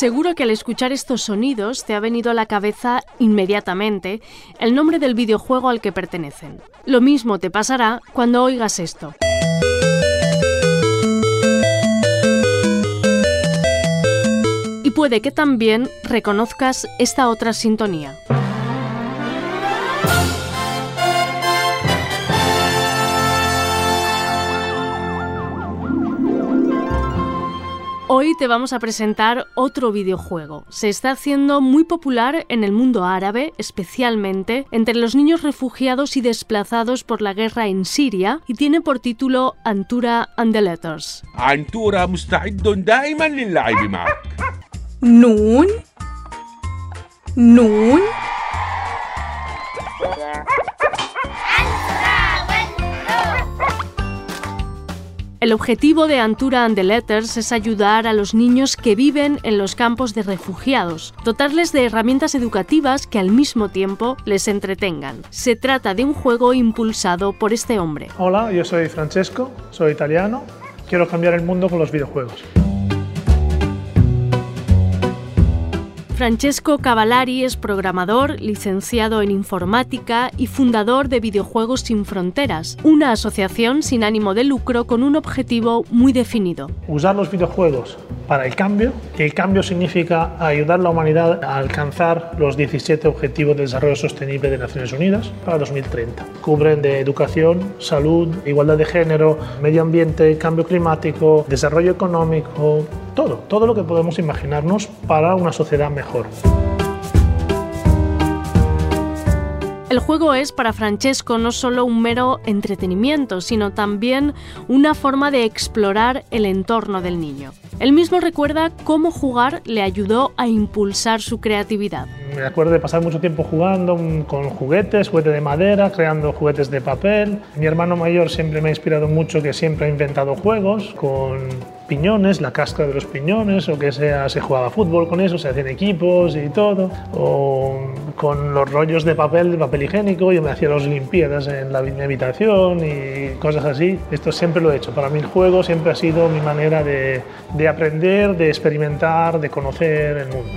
Seguro que al escuchar estos sonidos te ha venido a la cabeza inmediatamente el nombre del videojuego al que pertenecen. Lo mismo te pasará cuando oigas esto. Y puede que también reconozcas esta otra sintonía. Hoy te vamos a presentar otro videojuego. Se está haciendo muy popular en el mundo árabe, especialmente entre los niños refugiados y desplazados por la guerra en Siria, y tiene por título Antura and the Letters. Antura Nun. Nun. El objetivo de Antura and the Letters es ayudar a los niños que viven en los campos de refugiados, dotarles de herramientas educativas que al mismo tiempo les entretengan. Se trata de un juego impulsado por este hombre. Hola, yo soy Francesco, soy italiano. Quiero cambiar el mundo con los videojuegos. Francesco Cavallari es programador, licenciado en informática y fundador de Videojuegos Sin Fronteras, una asociación sin ánimo de lucro con un objetivo muy definido. Usar los videojuegos para el cambio, y el cambio significa ayudar a la humanidad a alcanzar los 17 Objetivos de Desarrollo Sostenible de Naciones Unidas para 2030. Cubren de educación, salud, igualdad de género, medio ambiente, cambio climático, desarrollo económico, todo, todo lo que podemos imaginarnos para una sociedad mejor. El juego es para Francesco no solo un mero entretenimiento, sino también una forma de explorar el entorno del niño. Él mismo recuerda cómo jugar le ayudó a impulsar su creatividad. Me acuerdo de pasar mucho tiempo jugando con juguetes, juguetes de madera, creando juguetes de papel. Mi hermano mayor siempre me ha inspirado mucho, que siempre ha inventado juegos con piñones, la cáscara de los piñones, o que sea, se jugaba fútbol con eso, se hacían equipos y todo, o con los rollos de papel, de papel higiénico, yo me hacía las limpiadas en la, mi habitación y cosas así. Esto siempre lo he hecho. Para mí el juego siempre ha sido mi manera de aprender, de experimentar, de conocer el mundo.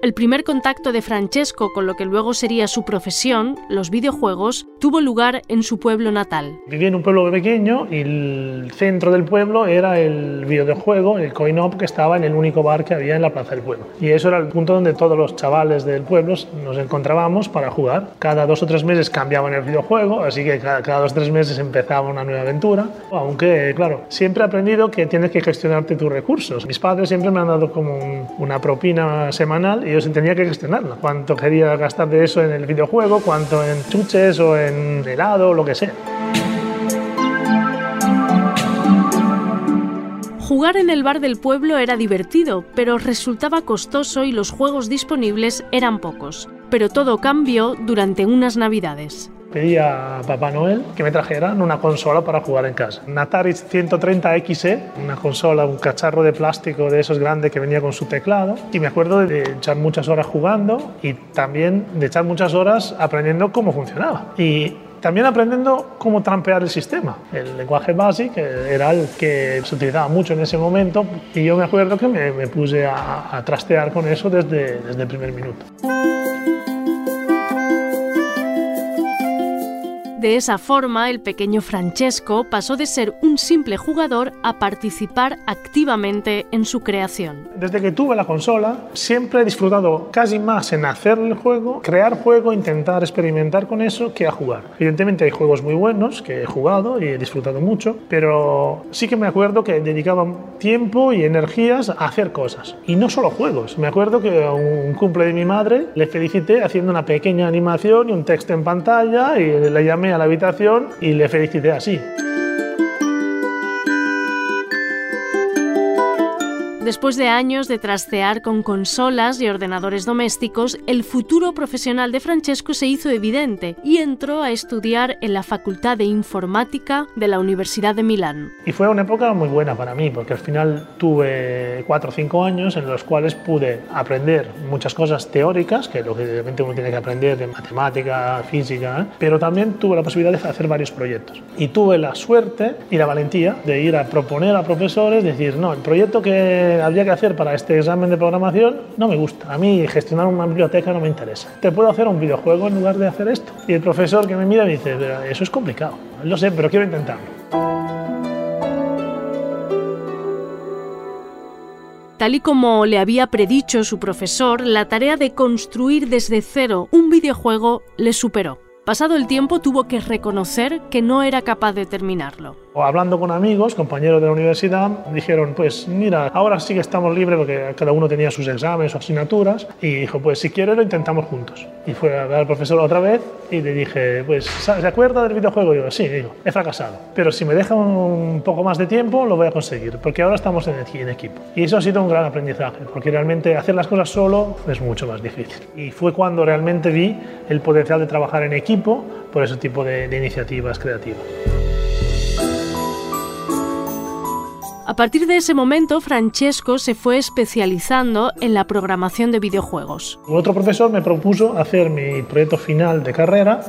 El primer contacto de Francesco con lo que luego sería su profesión, los videojuegos, tuvo lugar en su pueblo natal. Vivía en un pueblo pequeño y el centro del pueblo era el videojuego, el coin-op que estaba en el único bar que había en la plaza del pueblo. Y eso era el punto donde todos los chavales del pueblo nos encontrábamos para jugar. Cada dos o tres meses cambiaban el videojuego, así que cada, cada dos o tres meses empezaba una nueva aventura. Aunque, claro, siempre he aprendido que tienes que gestionarte tus recursos. Mis padres siempre me han dado como un- una propina semanal y yo tenía que gestionarla. Cuánto quería gastar de eso en el videojuego, cuánto en chuches o en helado, lo que sea. Jugar en el bar del pueblo era divertido, pero resultaba costoso y los juegos disponibles eran pocos. Pero todo cambió durante unas navidades. Pedí a Papá Noel que me trajeran una consola para jugar en casa. Un Atari 130 XE, una consola, un cacharro de plástico de esos grandes que venía con su teclado. Y me acuerdo de echar muchas horas jugando y también de echar muchas horas aprendiendo cómo funcionaba. Y también aprendiendo cómo trampear el sistema. El lenguaje BASIC era el que se utilizaba mucho en ese momento y yo me acuerdo que me, me puse a, a trastear con eso desde, desde el primer minuto. De esa forma, el pequeño Francesco pasó de ser un simple jugador a participar activamente en su creación. Desde que tuve la consola, siempre he disfrutado casi más en hacer el juego, crear juego, intentar experimentar con eso, que a jugar. Evidentemente hay juegos muy buenos que he jugado y he disfrutado mucho, pero sí que me acuerdo que dedicaba tiempo y energías a hacer cosas. Y no solo juegos. Me acuerdo que un cumple de mi madre le felicité haciendo una pequeña animación y un texto en pantalla y le llamé a la habitación y le felicité así. Después de años de trastear con consolas y ordenadores domésticos, el futuro profesional de Francesco se hizo evidente y entró a estudiar en la Facultad de Informática de la Universidad de Milán. Y fue una época muy buena para mí, porque al final tuve cuatro o cinco años en los cuales pude aprender muchas cosas teóricas, que lo que realmente uno tiene que aprender de matemática, física, ¿eh? pero también tuve la posibilidad de hacer varios proyectos. Y tuve la suerte y la valentía de ir a proponer a profesores, decir, no, el proyecto que habría que hacer para este examen de programación no me gusta. A mí gestionar una biblioteca no me interesa. ¿Te puedo hacer un videojuego en lugar de hacer esto? Y el profesor que me mira me dice, eso es complicado. Lo sé, pero quiero intentarlo. Tal y como le había predicho su profesor, la tarea de construir desde cero un videojuego le superó. Pasado el tiempo tuvo que reconocer que no era capaz de terminarlo. Hablando con amigos, compañeros de la universidad, dijeron, pues mira, ahora sí que estamos libres porque cada uno tenía sus exámenes o asignaturas y dijo, pues si quieres lo intentamos juntos. Y fue a ver al profesor otra vez y le dije, pues ¿se acuerda del videojuego? Y yo, sí, digo, he fracasado. Pero si me deja un poco más de tiempo, lo voy a conseguir, porque ahora estamos en, en equipo. Y eso ha sido un gran aprendizaje, porque realmente hacer las cosas solo es mucho más difícil. Y fue cuando realmente vi el potencial de trabajar en equipo por ese tipo de, de iniciativas creativas. A partir de ese momento, Francesco se fue especializando en la programación de videojuegos. Otro profesor me propuso hacer mi proyecto final de carrera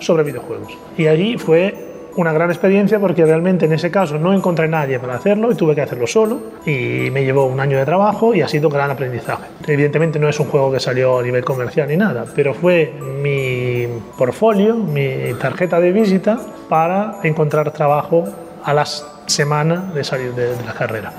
sobre videojuegos. Y allí fue una gran experiencia porque realmente en ese caso no encontré nadie para hacerlo y tuve que hacerlo solo y me llevó un año de trabajo y ha sido gran aprendizaje. Evidentemente no es un juego que salió a nivel comercial ni nada, pero fue mi portfolio, mi tarjeta de visita para encontrar trabajo a las semanas de salir de, de la carrera.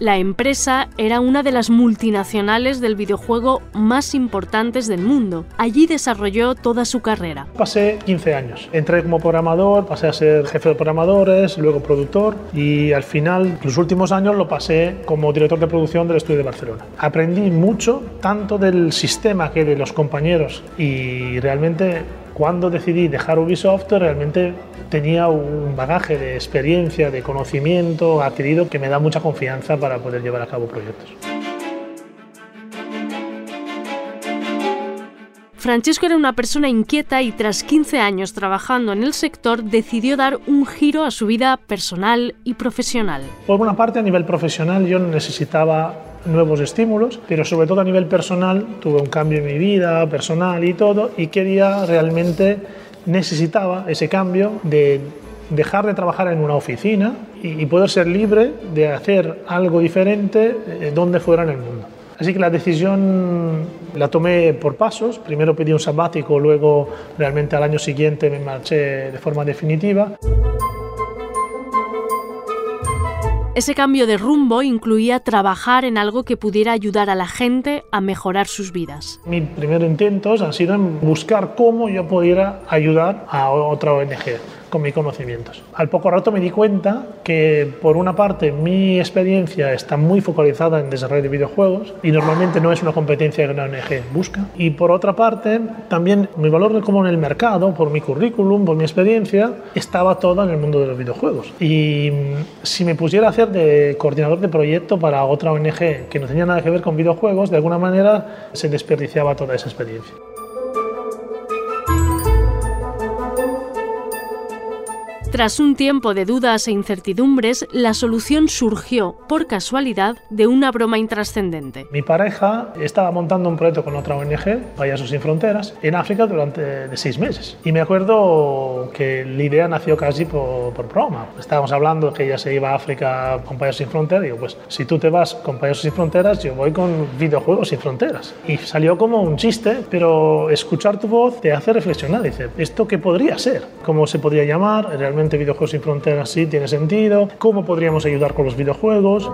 La empresa era una de las multinacionales del videojuego más importantes del mundo. Allí desarrolló toda su carrera. Pasé 15 años. Entré como programador, pasé a ser jefe de programadores, luego productor y al final, los últimos años, lo pasé como director de producción del estudio de Barcelona. Aprendí mucho, tanto del sistema que de los compañeros y realmente cuando decidí dejar Ubisoft realmente tenía un bagaje de experiencia, de conocimiento adquirido que me da mucha confianza para poder llevar a cabo proyectos. Francesco era una persona inquieta y tras 15 años trabajando en el sector decidió dar un giro a su vida personal y profesional. Por una parte, a nivel profesional yo necesitaba nuevos estímulos, pero sobre todo a nivel personal tuve un cambio en mi vida personal y todo y quería realmente necesitaba ese cambio de dejar de trabajar en una oficina y, poder ser libre de hacer algo diferente eh, donde fuera en el mundo. Así que la decisión la tomé por pasos. Primero pedí un sabático, luego realmente al año siguiente me marché de forma definitiva. Ese cambio de rumbo incluía trabajar en algo que pudiera ayudar a la gente a mejorar sus vidas. Mis primeros intentos han sido en buscar cómo yo pudiera ayudar a otra ONG con mis conocimientos. Al poco rato me di cuenta que, por una parte, mi experiencia está muy focalizada en desarrollo de videojuegos y normalmente no es una competencia que una ONG busca. Y por otra parte, también mi valor como en el mercado, por mi currículum, por mi experiencia, estaba todo en el mundo de los videojuegos. Y si me pusiera a hacer de coordinador de proyecto para otra ONG que no tenía nada que ver con videojuegos, de alguna manera se desperdiciaba toda esa experiencia. Tras un tiempo de dudas e incertidumbres, la solución surgió, por casualidad, de una broma intrascendente. Mi pareja estaba montando un proyecto con otra ONG, Payasos Sin Fronteras, en África durante seis meses. Y me acuerdo que la idea nació casi por, por broma. Estábamos hablando que ella se iba a África con Payasos Sin Fronteras. Y digo, pues si tú te vas con Payasos Sin Fronteras, yo voy con Videojuegos Sin Fronteras. Y salió como un chiste, pero escuchar tu voz te hace reflexionar. Dice, ¿esto qué podría ser? ¿Cómo se podría llamar? Realmente Videojuegos sin Fronteras sí tiene sentido, cómo podríamos ayudar con los videojuegos.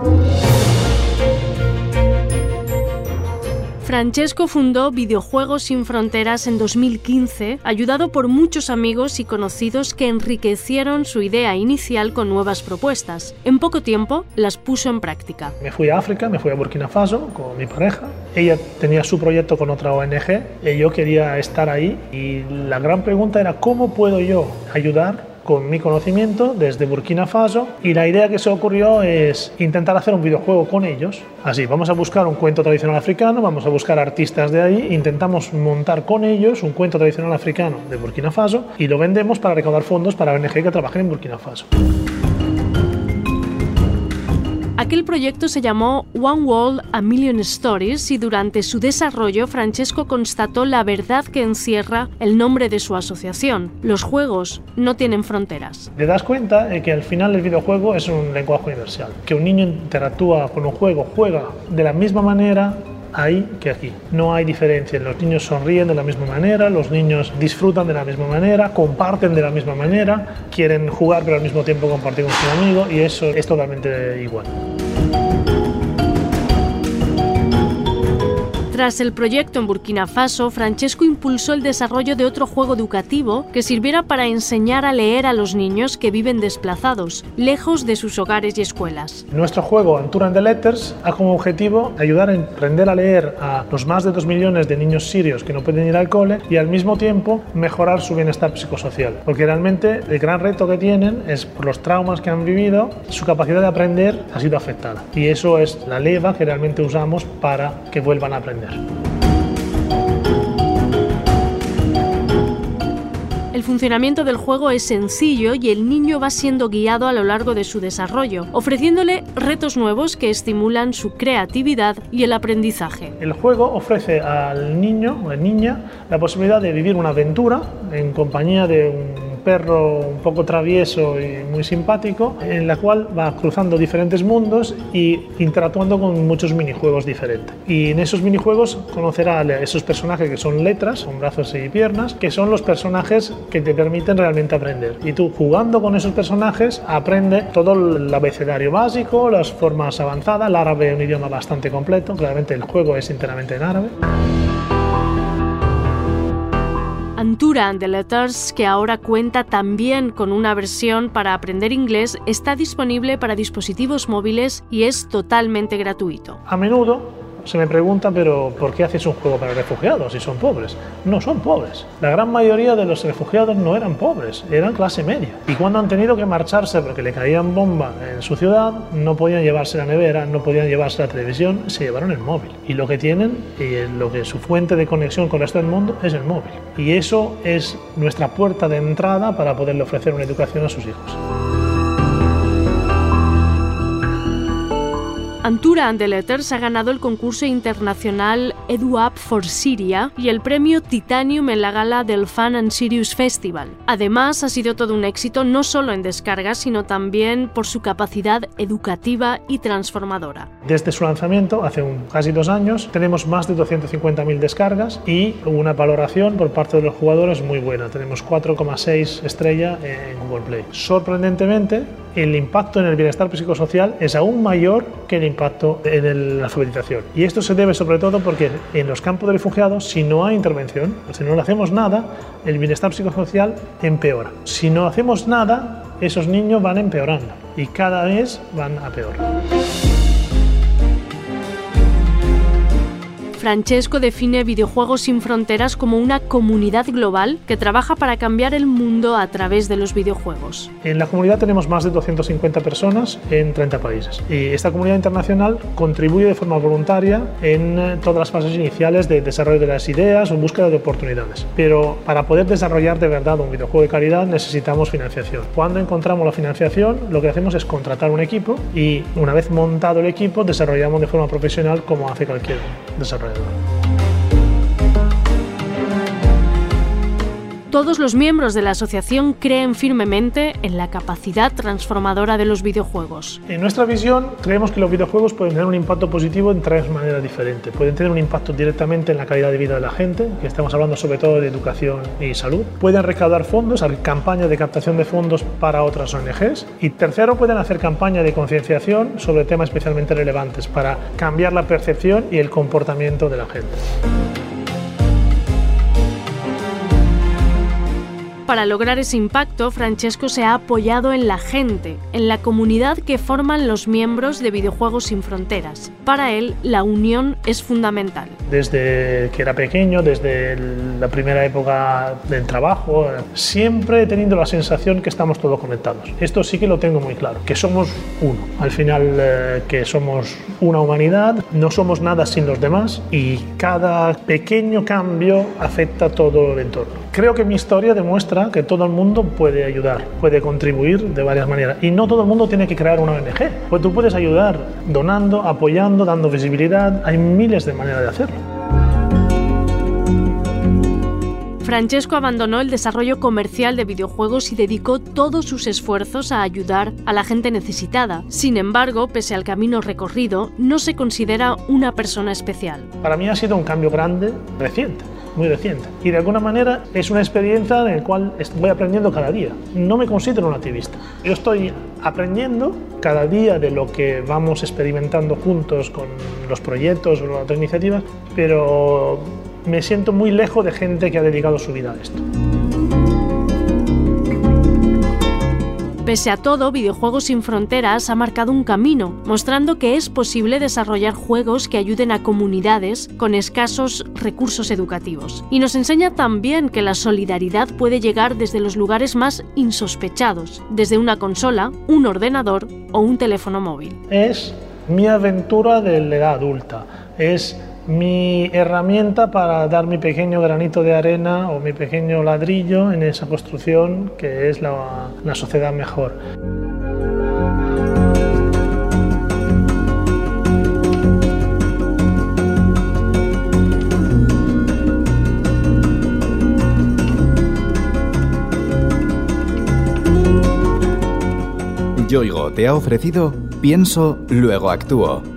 Francesco fundó Videojuegos sin Fronteras en 2015, ayudado por muchos amigos y conocidos que enriquecieron su idea inicial con nuevas propuestas. En poco tiempo las puso en práctica. Me fui a África, me fui a Burkina Faso con mi pareja Ella tenía su proyecto con otra ONG y yo quería estar ahí y la gran pregunta era cómo puedo yo ayudar con mi conocimiento desde Burkina Faso y la idea que se ocurrió es intentar hacer un videojuego con ellos. Así, vamos a buscar un cuento tradicional africano, vamos a buscar artistas de ahí, intentamos montar con ellos un cuento tradicional africano de Burkina Faso y lo vendemos para recaudar fondos para ONG que trabajen en Burkina Faso. Aquel proyecto se llamó One World, A Million Stories y durante su desarrollo Francesco constató la verdad que encierra el nombre de su asociación. Los juegos no tienen fronteras. Te das cuenta de que al final el videojuego es un lenguaje universal, que un niño interactúa con un juego, juega de la misma manera ahí que aquí. No hay diferencia. Los niños sonríen de la misma manera, los niños disfrutan de la misma manera, comparten de la misma manera, quieren jugar pero al mismo tiempo compartir con su amigo y eso es totalmente igual. Tras el proyecto en Burkina Faso, Francesco impulsó el desarrollo de otro juego educativo que sirviera para enseñar a leer a los niños que viven desplazados, lejos de sus hogares y escuelas. Nuestro juego Antura and the Letters ha como objetivo ayudar a aprender a leer a los más de 2 millones de niños sirios que no pueden ir al cole y al mismo tiempo mejorar su bienestar psicosocial. Porque realmente el gran reto que tienen es por los traumas que han vivido, su capacidad de aprender ha sido afectada. Y eso es la leva que realmente usamos para que vuelvan a aprender. El funcionamiento del juego es sencillo y el niño va siendo guiado a lo largo de su desarrollo, ofreciéndole retos nuevos que estimulan su creatividad y el aprendizaje. El juego ofrece al niño o niña la posibilidad de vivir una aventura en compañía de un perro un poco travieso y muy simpático, en la cual va cruzando diferentes mundos y interactuando con muchos minijuegos diferentes. Y en esos minijuegos conocerá a esos personajes que son letras, con brazos y piernas, que son los personajes que te permiten realmente aprender. Y tú jugando con esos personajes aprende todo el abecedario básico, las formas avanzadas, el árabe es un idioma bastante completo, claramente el juego es enteramente en árabe. Antura and the Letters, que ahora cuenta también con una versión para aprender inglés, está disponible para dispositivos móviles y es totalmente gratuito. A menudo se me pregunta, pero ¿por qué haces un juego para refugiados si son pobres? No son pobres. La gran mayoría de los refugiados no eran pobres, eran clase media. Y cuando han tenido que marcharse porque le caían bomba en su ciudad, no podían llevarse la nevera, no podían llevarse la televisión, se llevaron el móvil. Y lo que tienen, y lo que su fuente de conexión con el resto del mundo, es el móvil. Y eso es nuestra puerta de entrada para poderle ofrecer una educación a sus hijos. Antura and the Letters ha ganado el concurso internacional EduUp for Syria y el premio Titanium en la gala del Fun and Serious Festival. Además, ha sido todo un éxito no solo en descargas, sino también por su capacidad educativa y transformadora. Desde su lanzamiento, hace un, casi dos años, tenemos más de 250.000 descargas y una valoración por parte de los jugadores muy buena. Tenemos 4,6 estrella en Google Play. Sorprendentemente, el impacto en el bienestar psicosocial es aún mayor que el impacto en la alfabetización. Y esto se debe sobre todo porque en los campos de refugiados, si no hay intervención, si no hacemos nada, el bienestar psicosocial empeora. Si no hacemos nada, esos niños van empeorando y cada vez van a peor. Francesco define Videojuegos sin Fronteras como una comunidad global que trabaja para cambiar el mundo a través de los videojuegos. En la comunidad tenemos más de 250 personas en 30 países y esta comunidad internacional contribuye de forma voluntaria en eh, todas las fases iniciales de desarrollo de las ideas o búsqueda de oportunidades. Pero para poder desarrollar de verdad un videojuego de calidad necesitamos financiación. Cuando encontramos la financiación, lo que hacemos es contratar un equipo y una vez montado el equipo desarrollamos de forma profesional como hace cualquier forever. Todos los miembros de la asociación creen firmemente en la capacidad transformadora de los videojuegos. En nuestra visión, creemos que los videojuegos pueden tener un impacto positivo en tres maneras diferentes. Pueden tener un impacto directamente en la calidad de vida de la gente, que estamos hablando sobre todo de educación y salud. Pueden recaudar fondos, hacer campañas de captación de fondos para otras ONGs. Y tercero, pueden hacer campañas de concienciación sobre temas especialmente relevantes para cambiar la percepción y el comportamiento de la gente. Para lograr ese impacto, Francesco se ha apoyado en la gente, en la comunidad que forman los miembros de Videojuegos sin Fronteras. Para él, la unión es fundamental. Desde que era pequeño, desde la primera época del trabajo, siempre he tenido la sensación que estamos todos conectados. Esto sí que lo tengo muy claro, que somos uno. Al final, eh, que somos una humanidad, no somos nada sin los demás y cada pequeño cambio afecta todo el entorno. Creo que mi historia demuestra que todo el mundo puede ayudar, puede contribuir de varias maneras. Y no todo el mundo tiene que crear una ONG. Pues tú puedes ayudar donando, apoyando, dando visibilidad. Hay miles de maneras de hacerlo. Francesco abandonó el desarrollo comercial de videojuegos y dedicó todos sus esfuerzos a ayudar a la gente necesitada. Sin embargo, pese al camino recorrido, no se considera una persona especial. Para mí ha sido un cambio grande, reciente muy reciente. Y de alguna manera es una experiencia en la cual voy aprendiendo cada día. No me considero un activista. Yo estoy aprendiendo cada día de lo que vamos experimentando juntos con los proyectos o las otras iniciativas, pero me siento muy lejos de gente que ha dedicado su vida a esto. Pese a todo, Videojuegos sin Fronteras ha marcado un camino, mostrando que es posible desarrollar juegos que ayuden a comunidades con escasos recursos educativos. Y nos enseña también que la solidaridad puede llegar desde los lugares más insospechados, desde una consola, un ordenador o un teléfono móvil. Es mi aventura de la edad adulta. Es mi herramienta para dar mi pequeño granito de arena o mi pequeño ladrillo en esa construcción que es la, sociedad mejor. Yoigo te ha ofrecido Pienso, luego actúo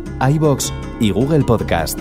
iBox y Google Podcast.